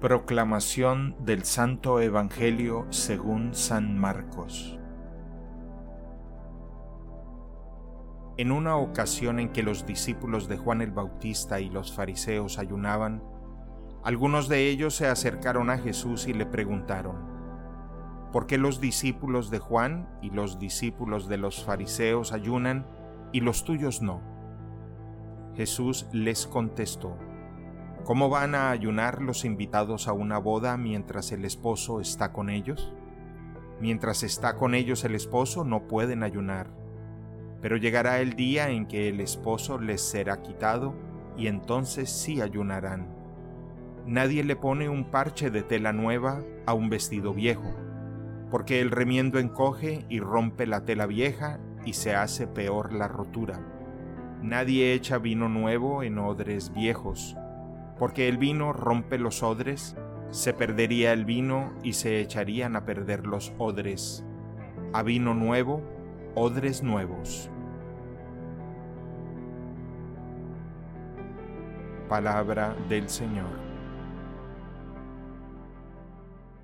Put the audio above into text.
Proclamación del Santo Evangelio según San Marcos. En una ocasión en que los discípulos de Juan el Bautista y los fariseos ayunaban, algunos de ellos se acercaron a Jesús y le preguntaron, ¿por qué los discípulos de Juan y los discípulos de los fariseos ayunan y los tuyos no? Jesús les contestó, ¿Cómo van a ayunar los invitados a una boda mientras el esposo está con ellos? Mientras está con ellos el esposo no pueden ayunar, pero llegará el día en que el esposo les será quitado y entonces sí ayunarán. Nadie le pone un parche de tela nueva a un vestido viejo, porque el remiendo encoge y rompe la tela vieja y se hace peor la rotura. Nadie echa vino nuevo en odres viejos, porque el vino rompe los odres, se perdería el vino y se echarían a perder los odres. A vino nuevo, odres nuevos. Palabra del Señor.